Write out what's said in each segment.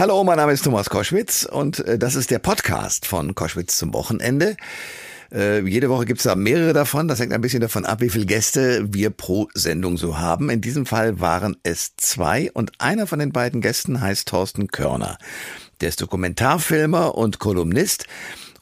Hallo, mein Name ist Thomas Koschwitz und äh, das ist der Podcast von Koschwitz zum Wochenende. Äh, jede Woche gibt es da mehrere davon. Das hängt ein bisschen davon ab, wie viele Gäste wir pro Sendung so haben. In diesem Fall waren es zwei und einer von den beiden Gästen heißt Thorsten Körner. Der ist Dokumentarfilmer und Kolumnist.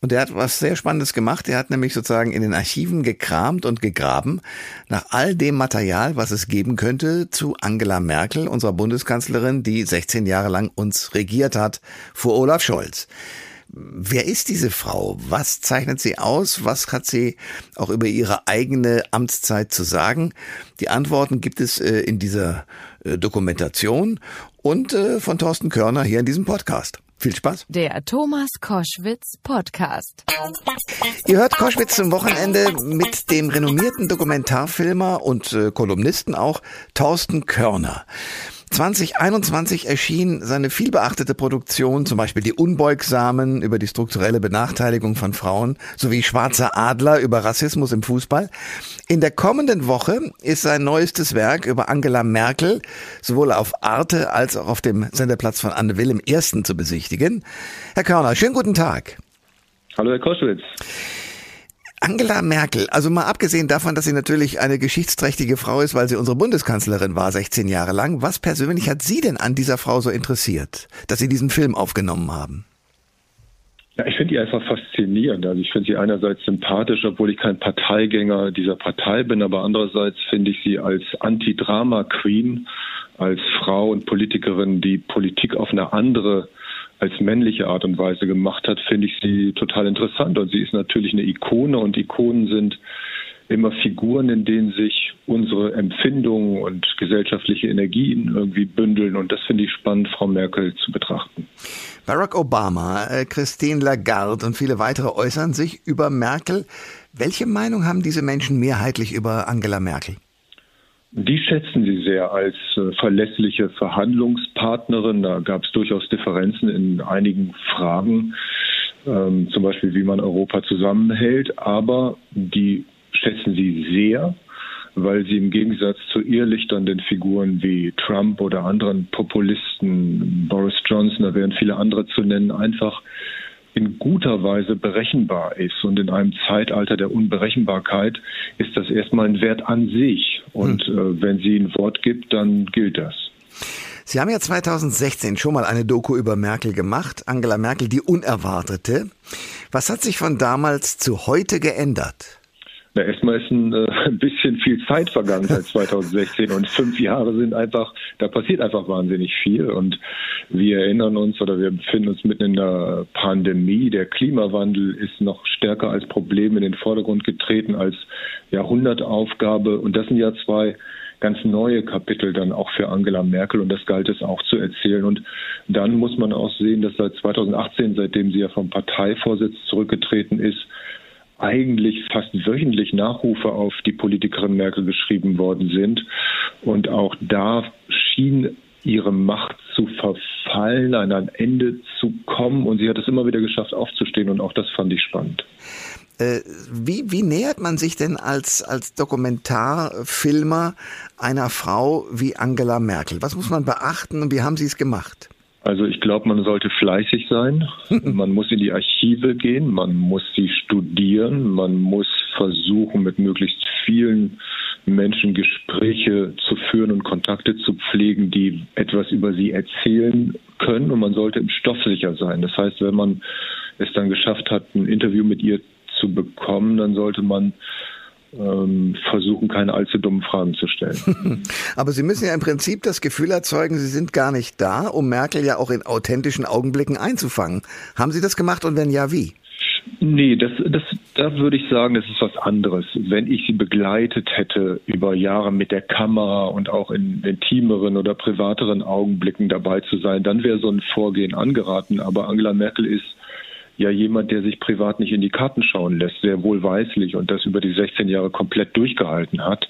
Und er hat was sehr Spannendes gemacht. Er hat nämlich sozusagen in den Archiven gekramt und gegraben nach all dem Material, was es geben könnte zu Angela Merkel, unserer Bundeskanzlerin, die 16 Jahre lang uns regiert hat, vor Olaf Scholz. Wer ist diese Frau? Was zeichnet sie aus? Was hat sie auch über ihre eigene Amtszeit zu sagen? Die Antworten gibt es äh, in dieser äh, Dokumentation und äh, von Thorsten Körner hier in diesem Podcast. Viel Spaß. Der Thomas Koschwitz Podcast. Ihr hört Koschwitz zum Wochenende mit dem renommierten Dokumentarfilmer und äh, Kolumnisten auch Thorsten Körner. 2021 erschien seine vielbeachtete Produktion, zum Beispiel Die Unbeugsamen über die strukturelle Benachteiligung von Frauen sowie Schwarzer Adler über Rassismus im Fußball. In der kommenden Woche ist sein neuestes Werk über Angela Merkel sowohl auf Arte als auch auf dem Senderplatz von Anne Will im ersten zu besichtigen. Herr Körner, schönen guten Tag. Hallo, Herr Koschwitz. Angela Merkel, also mal abgesehen davon, dass sie natürlich eine geschichtsträchtige Frau ist, weil sie unsere Bundeskanzlerin war, 16 Jahre lang, was persönlich hat Sie denn an dieser Frau so interessiert, dass Sie diesen Film aufgenommen haben? Ja, ich finde die einfach faszinierend. Also ich finde sie einerseits sympathisch, obwohl ich kein Parteigänger dieser Partei bin, aber andererseits finde ich sie als Anti-Drama-Queen, als Frau und Politikerin, die Politik auf eine andere als männliche Art und Weise gemacht hat, finde ich sie total interessant. Und sie ist natürlich eine Ikone und Ikonen sind immer Figuren, in denen sich unsere Empfindungen und gesellschaftliche Energien irgendwie bündeln. Und das finde ich spannend, Frau Merkel zu betrachten. Barack Obama, äh, Christine Lagarde und viele weitere äußern sich über Merkel. Welche Meinung haben diese Menschen mehrheitlich über Angela Merkel? Die schätzen sie sehr als äh, verlässliche Verhandlungspartnerin. Da gab es durchaus Differenzen in einigen Fragen, ähm, zum Beispiel wie man Europa zusammenhält. Aber die schätzen sie sehr, weil sie im Gegensatz zu irrlichternden Figuren wie Trump oder anderen Populisten, Boris Johnson, da wären viele andere zu nennen, einfach in guter Weise berechenbar ist. Und in einem Zeitalter der Unberechenbarkeit ist das erstmal ein Wert an sich. Und hm. äh, wenn sie ein Wort gibt, dann gilt das. Sie haben ja 2016 schon mal eine Doku über Merkel gemacht, Angela Merkel, die Unerwartete. Was hat sich von damals zu heute geändert? Na, erstmal ist ein, äh, ein bisschen viel Zeit vergangen seit 2016 und fünf Jahre sind einfach, da passiert einfach wahnsinnig viel und wir erinnern uns oder wir befinden uns mitten in einer Pandemie. Der Klimawandel ist noch stärker als Problem in den Vordergrund getreten als Jahrhundertaufgabe und das sind ja zwei ganz neue Kapitel dann auch für Angela Merkel und das galt es auch zu erzählen. Und dann muss man auch sehen, dass seit 2018, seitdem sie ja vom Parteivorsitz zurückgetreten ist, eigentlich fast wöchentlich Nachrufe auf die Politikerin Merkel geschrieben worden sind. Und auch da schien ihre Macht zu verfallen, an ein Ende zu kommen. Und sie hat es immer wieder geschafft, aufzustehen. Und auch das fand ich spannend. Äh, wie, wie nähert man sich denn als, als Dokumentarfilmer einer Frau wie Angela Merkel? Was muss man beachten und wie haben Sie es gemacht? Also ich glaube, man sollte fleißig sein. man muss in die Archive gehen, man muss sie studieren, man muss versuchen, mit möglichst vielen Menschen Gespräche zu führen und Kontakte zu pflegen, die etwas über sie erzählen können. Und man sollte im Stoff sicher sein. Das heißt, wenn man es dann geschafft hat, ein Interview mit ihr zu bekommen, dann sollte man ähm, versuchen, keine allzu dummen Fragen zu stellen. Aber Sie müssen ja im Prinzip das Gefühl erzeugen, Sie sind gar nicht da, um Merkel ja auch in authentischen Augenblicken einzufangen. Haben Sie das gemacht und wenn ja, wie? Nee, das, das, da würde ich sagen, das ist was anderes. Wenn ich sie begleitet hätte über Jahre mit der Kamera und auch in intimeren oder privateren Augenblicken dabei zu sein, dann wäre so ein Vorgehen angeraten. Aber Angela Merkel ist ja jemand, der sich privat nicht in die Karten schauen lässt, sehr wohlweislich und das über die 16 Jahre komplett durchgehalten hat.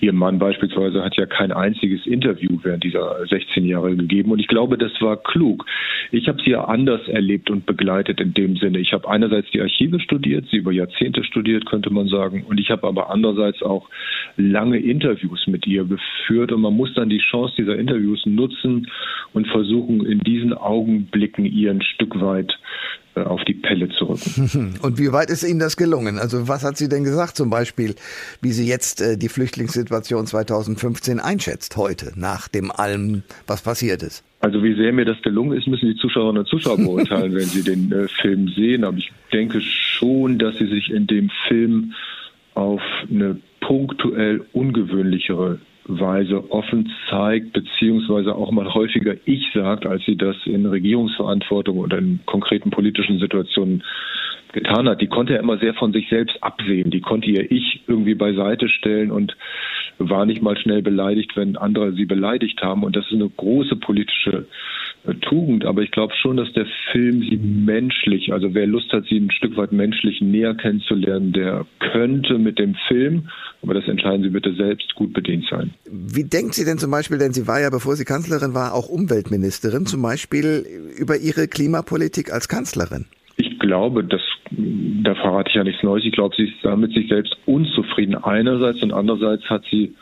Ihr Mann beispielsweise hat ja kein einziges Interview während dieser 16 Jahre gegeben. Und ich glaube, das war klug. Ich habe sie ja anders erlebt und begleitet in dem Sinne. Ich habe einerseits die Archive studiert, sie über Jahrzehnte studiert, könnte man sagen. Und ich habe aber andererseits auch lange Interviews mit ihr geführt. Und man muss dann die Chance dieser Interviews nutzen und versuchen, in diesen Augenblicken ihr ein Stück weit auf die Pelle zu rücken. Und wie weit ist Ihnen das gelungen? Also was hat sie denn gesagt zum Beispiel, wie sie jetzt äh, die Flüchtlingssituation 2015 einschätzt, heute, nach dem allem, was passiert ist? Also wie sehr mir das gelungen ist, müssen die Zuschauerinnen und Zuschauer beurteilen, wenn sie den äh, Film sehen. Aber ich denke schon, dass sie sich in dem Film auf eine punktuell ungewöhnlichere Weise offen zeigt, beziehungsweise auch mal häufiger ich sagt, als sie das in Regierungsverantwortung oder in konkreten politischen Situationen getan hat. Die konnte er immer sehr von sich selbst absehen. Die konnte ihr Ich irgendwie beiseite stellen und war nicht mal schnell beleidigt, wenn andere sie beleidigt haben. Und das ist eine große politische Tugend. Aber ich glaube schon, dass der Film sie menschlich, also wer Lust hat, sie ein Stück weit menschlich näher kennenzulernen, der könnte mit dem Film, aber das entscheiden Sie bitte selbst, gut bedient sein. Wie denkt sie denn zum Beispiel, denn sie war ja, bevor sie Kanzlerin war, auch Umweltministerin, zum Beispiel über ihre Klimapolitik als Kanzlerin? Ich glaube, dass da verrate ich ja nichts Neues. Ich glaube, sie ist damit sich selbst unzufrieden einerseits und andererseits hat sie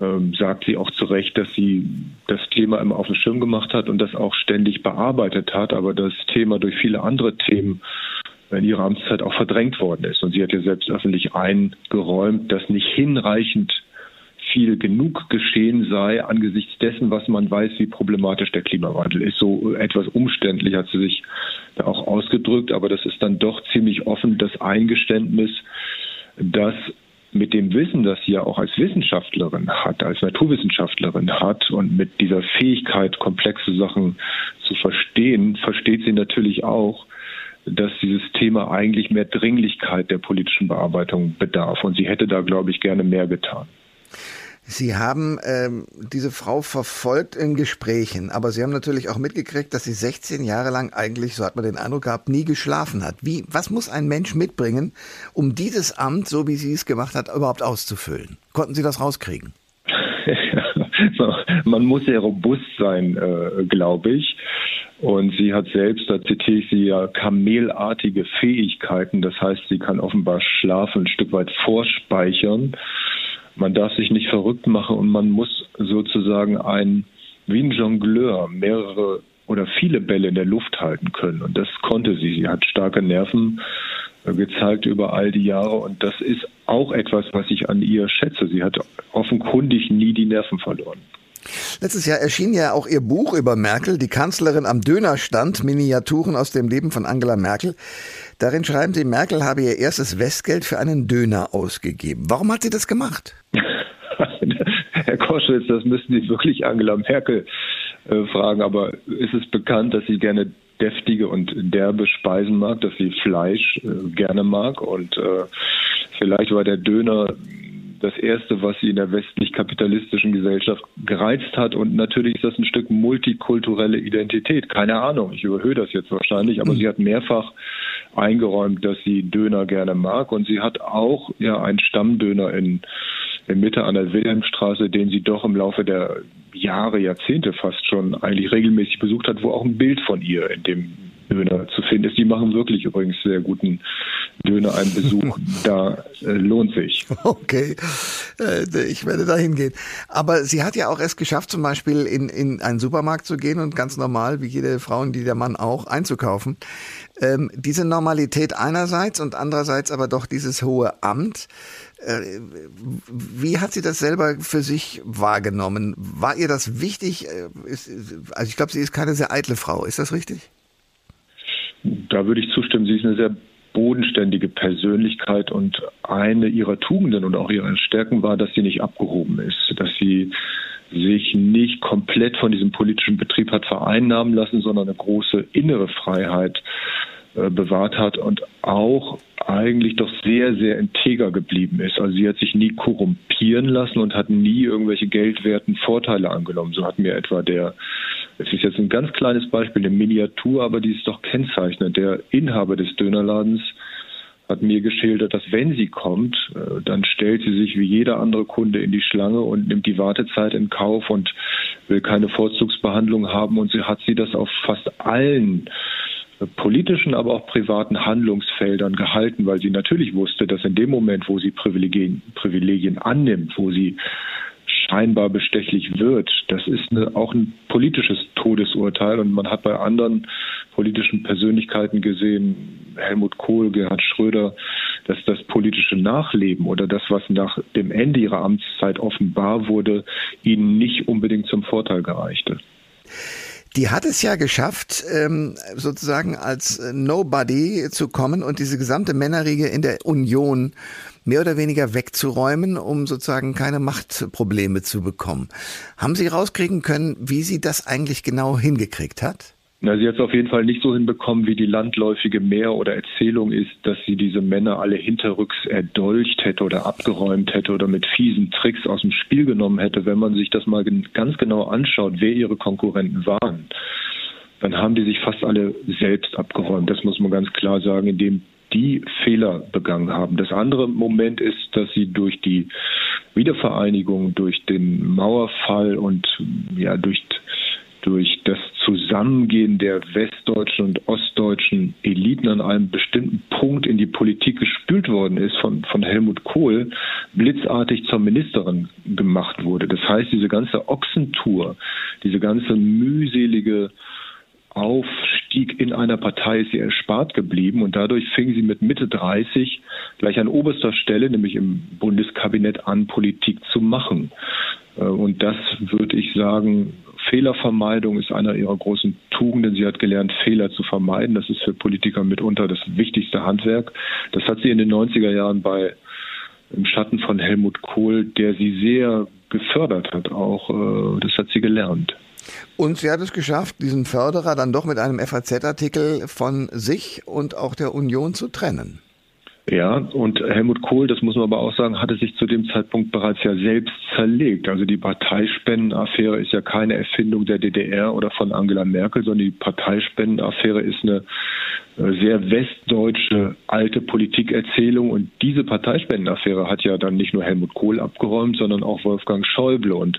ähm, sagt sie auch zu Recht, dass sie das Thema immer auf den Schirm gemacht hat und das auch ständig bearbeitet hat, aber das Thema durch viele andere Themen in ihrer Amtszeit auch verdrängt worden ist. Und sie hat ja selbst öffentlich eingeräumt, dass nicht hinreichend viel genug geschehen sei angesichts dessen, was man weiß, wie problematisch der Klimawandel ist. So etwas umständlich hat sie sich da auch ausgedrückt, aber das ist dann doch ziemlich offen das Eingeständnis, dass mit dem Wissen, das sie ja auch als Wissenschaftlerin hat, als Naturwissenschaftlerin hat und mit dieser Fähigkeit, komplexe Sachen zu verstehen, versteht sie natürlich auch, dass dieses Thema eigentlich mehr Dringlichkeit der politischen Bearbeitung bedarf. Und sie hätte da, glaube ich, gerne mehr getan. Sie haben ähm, diese Frau verfolgt in Gesprächen, aber Sie haben natürlich auch mitgekriegt, dass sie 16 Jahre lang eigentlich, so hat man den Eindruck gehabt, nie geschlafen hat. Wie, was muss ein Mensch mitbringen, um dieses Amt, so wie sie es gemacht hat, überhaupt auszufüllen? Konnten Sie das rauskriegen? man muss sehr robust sein, äh, glaube ich. Und sie hat selbst, da zitiere ich sie ja, kamelartige Fähigkeiten. Das heißt, sie kann offenbar Schlafen ein Stück weit vorspeichern man darf sich nicht verrückt machen und man muss sozusagen ein, wie ein Jongleur, mehrere oder viele Bälle in der Luft halten können. Und das konnte sie. Sie hat starke Nerven gezeigt über all die Jahre. Und das ist auch etwas, was ich an ihr schätze. Sie hat offenkundig nie die Nerven verloren. Letztes Jahr erschien ja auch ihr Buch über Merkel, die Kanzlerin am Dönerstand, Miniaturen aus dem Leben von Angela Merkel. Darin schreiben Sie, Merkel habe ihr erstes Westgeld für einen Döner ausgegeben. Warum hat sie das gemacht? Herr Koschwitz, das müssen Sie wirklich Angela Merkel äh, fragen. Aber ist es bekannt, dass sie gerne deftige und derbe Speisen mag, dass sie Fleisch äh, gerne mag und äh, vielleicht war der Döner das Erste, was sie in der westlich-kapitalistischen Gesellschaft gereizt hat. Und natürlich ist das ein Stück multikulturelle Identität. Keine Ahnung, ich überhöhe das jetzt wahrscheinlich, aber mhm. sie hat mehrfach eingeräumt, dass sie Döner gerne mag. Und sie hat auch ja einen Stammdöner in, in Mitte an der Wilhelmstraße, den sie doch im Laufe der Jahre, Jahrzehnte fast schon eigentlich regelmäßig besucht hat, wo auch ein Bild von ihr in dem Döner zu finden ist. Die machen wirklich übrigens sehr guten Döner. Ein Besuch da äh, lohnt sich. Okay, äh, ich werde da hingehen. Aber sie hat ja auch es geschafft, zum Beispiel in, in einen Supermarkt zu gehen und ganz normal, wie jede Frau und jeder Mann auch, einzukaufen. Ähm, diese Normalität einerseits und andererseits aber doch dieses hohe Amt. Äh, wie hat sie das selber für sich wahrgenommen? War ihr das wichtig? Äh, also ich glaube, sie ist keine sehr eitle Frau. Ist das richtig? Da würde ich zustimmen. Sie ist eine sehr bodenständige Persönlichkeit und eine ihrer Tugenden und auch ihrer Stärken war, dass sie nicht abgehoben ist, dass sie sich nicht komplett von diesem politischen Betrieb hat vereinnahmen lassen, sondern eine große innere Freiheit äh, bewahrt hat und auch eigentlich doch sehr, sehr integer geblieben ist. Also sie hat sich nie korrumpieren lassen und hat nie irgendwelche geldwerten Vorteile angenommen. So hat mir etwa der, es ist jetzt ein ganz kleines Beispiel, eine Miniatur, aber die ist doch kennzeichnend. Der Inhaber des Dönerladens hat mir geschildert, dass wenn sie kommt, äh, dann stellt sie sich wie jeder andere Kunde in die Schlange und nimmt die Wartezeit in Kauf und will keine Vorzugsbehandlung haben und sie hat sie das auf fast allen äh, politischen, aber auch privaten Handlungsfeldern gehalten, weil sie natürlich wusste, dass in dem Moment, wo sie Privilegien, Privilegien annimmt, wo sie scheinbar bestechlich wird. Das ist eine, auch ein politisches Todesurteil und man hat bei anderen politischen Persönlichkeiten gesehen, Helmut Kohl, Gerhard Schröder, dass das politische Nachleben oder das, was nach dem Ende ihrer Amtszeit offenbar wurde, ihnen nicht unbedingt zum Vorteil gereichte. Die hat es ja geschafft, ähm, sozusagen als Nobody zu kommen und diese gesamte Männerriege in der Union mehr oder weniger wegzuräumen, um sozusagen keine Machtprobleme zu bekommen. Haben Sie rauskriegen können, wie sie das eigentlich genau hingekriegt hat? Na, sie hat es auf jeden Fall nicht so hinbekommen, wie die landläufige Mehr- oder Erzählung ist, dass sie diese Männer alle hinterrücks erdolcht hätte oder abgeräumt hätte oder mit fiesen Tricks aus dem Spiel genommen hätte. Wenn man sich das mal ganz genau anschaut, wer ihre Konkurrenten waren, dann haben die sich fast alle selbst abgeräumt. Das muss man ganz klar sagen, indem die Fehler begangen haben. Das andere Moment ist, dass sie durch die Wiedervereinigung, durch den Mauerfall und ja durch durch das Zusammengehen der westdeutschen und ostdeutschen Eliten an einem bestimmten Punkt in die Politik gespült worden ist, von, von Helmut Kohl blitzartig zur Ministerin gemacht wurde. Das heißt, diese ganze Ochsentour, diese ganze mühselige Aufstieg in einer Partei ist ihr erspart geblieben und dadurch fing sie mit Mitte 30 gleich an oberster Stelle, nämlich im Bundeskabinett an, Politik zu machen. Äh, und das würde ich sagen, Fehlervermeidung ist einer ihrer großen Tugenden. Sie hat gelernt, Fehler zu vermeiden. Das ist für Politiker mitunter das wichtigste Handwerk. Das hat sie in den 90er Jahren bei im Schatten von Helmut Kohl, der sie sehr gefördert hat, auch äh, das hat sie gelernt. Und sie hat es geschafft, diesen Förderer dann doch mit einem FAZ-Artikel von sich und auch der Union zu trennen. Ja, und Helmut Kohl, das muss man aber auch sagen, hatte sich zu dem Zeitpunkt bereits ja selbst zerlegt. Also die Parteispendenaffäre ist ja keine Erfindung der DDR oder von Angela Merkel, sondern die Parteispendenaffäre ist eine äh, sehr westdeutsche alte Politikerzählung. Und diese Parteispendenaffäre hat ja dann nicht nur Helmut Kohl abgeräumt, sondern auch Wolfgang Schäuble. Und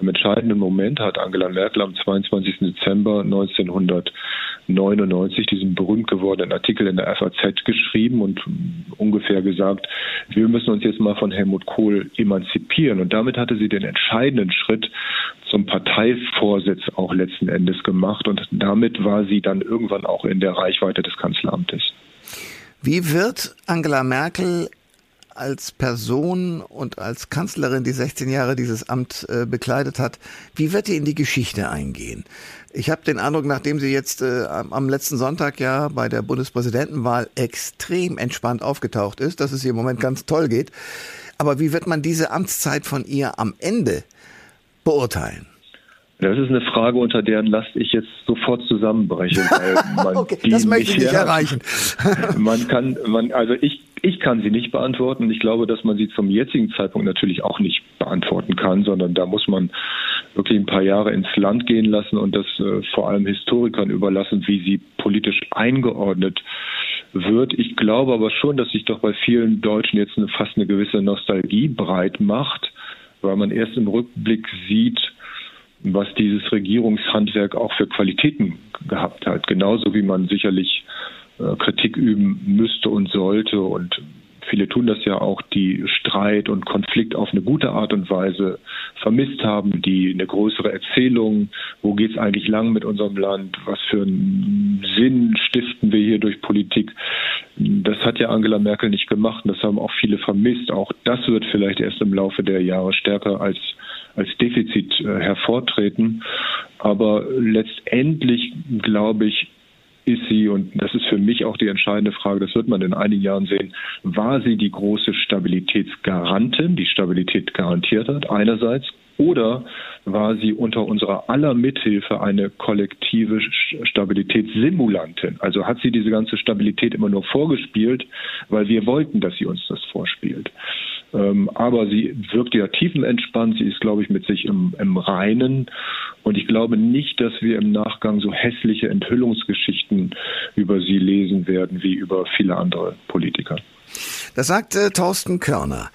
im entscheidenden Moment hat Angela Merkel am 22. Dezember 1999 diesen berühmt gewordenen Artikel in der FAZ geschrieben und ungefähr gesagt, wir müssen uns jetzt mal von Helmut Kohl emanzipieren. Und damit hatte sie den entscheidenden Schritt zum Parteivorsitz auch letzten Endes gemacht. Und damit war sie dann irgendwann auch in der Reichweite des Kanzleramtes. Wie wird Angela Merkel als Person und als Kanzlerin, die 16 Jahre dieses Amt äh, bekleidet hat, wie wird die in die Geschichte eingehen? Ich habe den Eindruck, nachdem sie jetzt äh, am letzten Sonntag ja bei der Bundespräsidentenwahl extrem entspannt aufgetaucht ist, dass es ihr im Moment ganz toll geht. Aber wie wird man diese Amtszeit von ihr am Ende beurteilen? Das ist eine Frage, unter deren Last ich jetzt sofort zusammenbreche. okay, das möchte ich nicht erreichen. man kann, man, also ich, ich kann sie nicht beantworten. Ich glaube, dass man sie zum jetzigen Zeitpunkt natürlich auch nicht beantworten kann, sondern da muss man wirklich ein paar Jahre ins Land gehen lassen und das äh, vor allem Historikern überlassen, wie sie politisch eingeordnet wird. Ich glaube aber schon, dass sich doch bei vielen Deutschen jetzt eine, fast eine gewisse Nostalgie breit macht, weil man erst im Rückblick sieht, was dieses Regierungshandwerk auch für Qualitäten gehabt hat. Genauso wie man sicherlich Kritik üben müsste und sollte. Und viele tun das ja auch, die Streit und Konflikt auf eine gute Art und Weise vermisst haben, die eine größere Erzählung, wo geht es eigentlich lang mit unserem Land, was für einen Sinn stiften wir hier durch Politik, das hat ja Angela Merkel nicht gemacht. Und das haben auch viele vermisst. Auch das wird vielleicht erst im Laufe der Jahre stärker als als Defizit äh, hervortreten. Aber letztendlich, glaube ich, ist sie, und das ist für mich auch die entscheidende Frage, das wird man in einigen Jahren sehen, war sie die große Stabilitätsgarantin, die Stabilität garantiert hat, einerseits, oder war sie unter unserer aller Mithilfe eine kollektive Stabilitätssimulantin? Also hat sie diese ganze Stabilität immer nur vorgespielt, weil wir wollten, dass sie uns das vorspielt. Ähm, aber sie wirkt ja tiefenentspannt. Sie ist, glaube ich, mit sich im, im Reinen. Und ich glaube nicht, dass wir im Nachgang so hässliche Enthüllungsgeschichten über sie lesen werden wie über viele andere Politiker. Das sagt äh, Thorsten Körner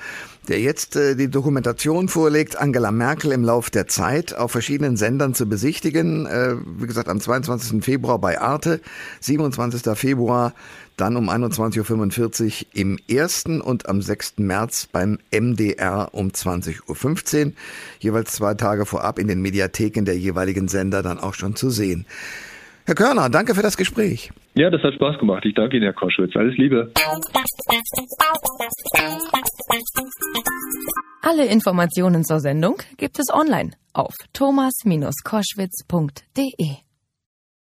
der jetzt äh, die Dokumentation vorlegt, Angela Merkel im Lauf der Zeit auf verschiedenen Sendern zu besichtigen. Äh, wie gesagt, am 22. Februar bei Arte, 27. Februar dann um 21.45 Uhr im ersten und am 6. März beim MDR um 20.15 Uhr, jeweils zwei Tage vorab in den Mediatheken der jeweiligen Sender dann auch schon zu sehen. Herr Körner, danke für das Gespräch. Ja, das hat Spaß gemacht. Ich danke Ihnen, Herr Koschwitz. Alles Liebe. Alle Informationen zur Sendung gibt es online auf thomas-koschwitz.de.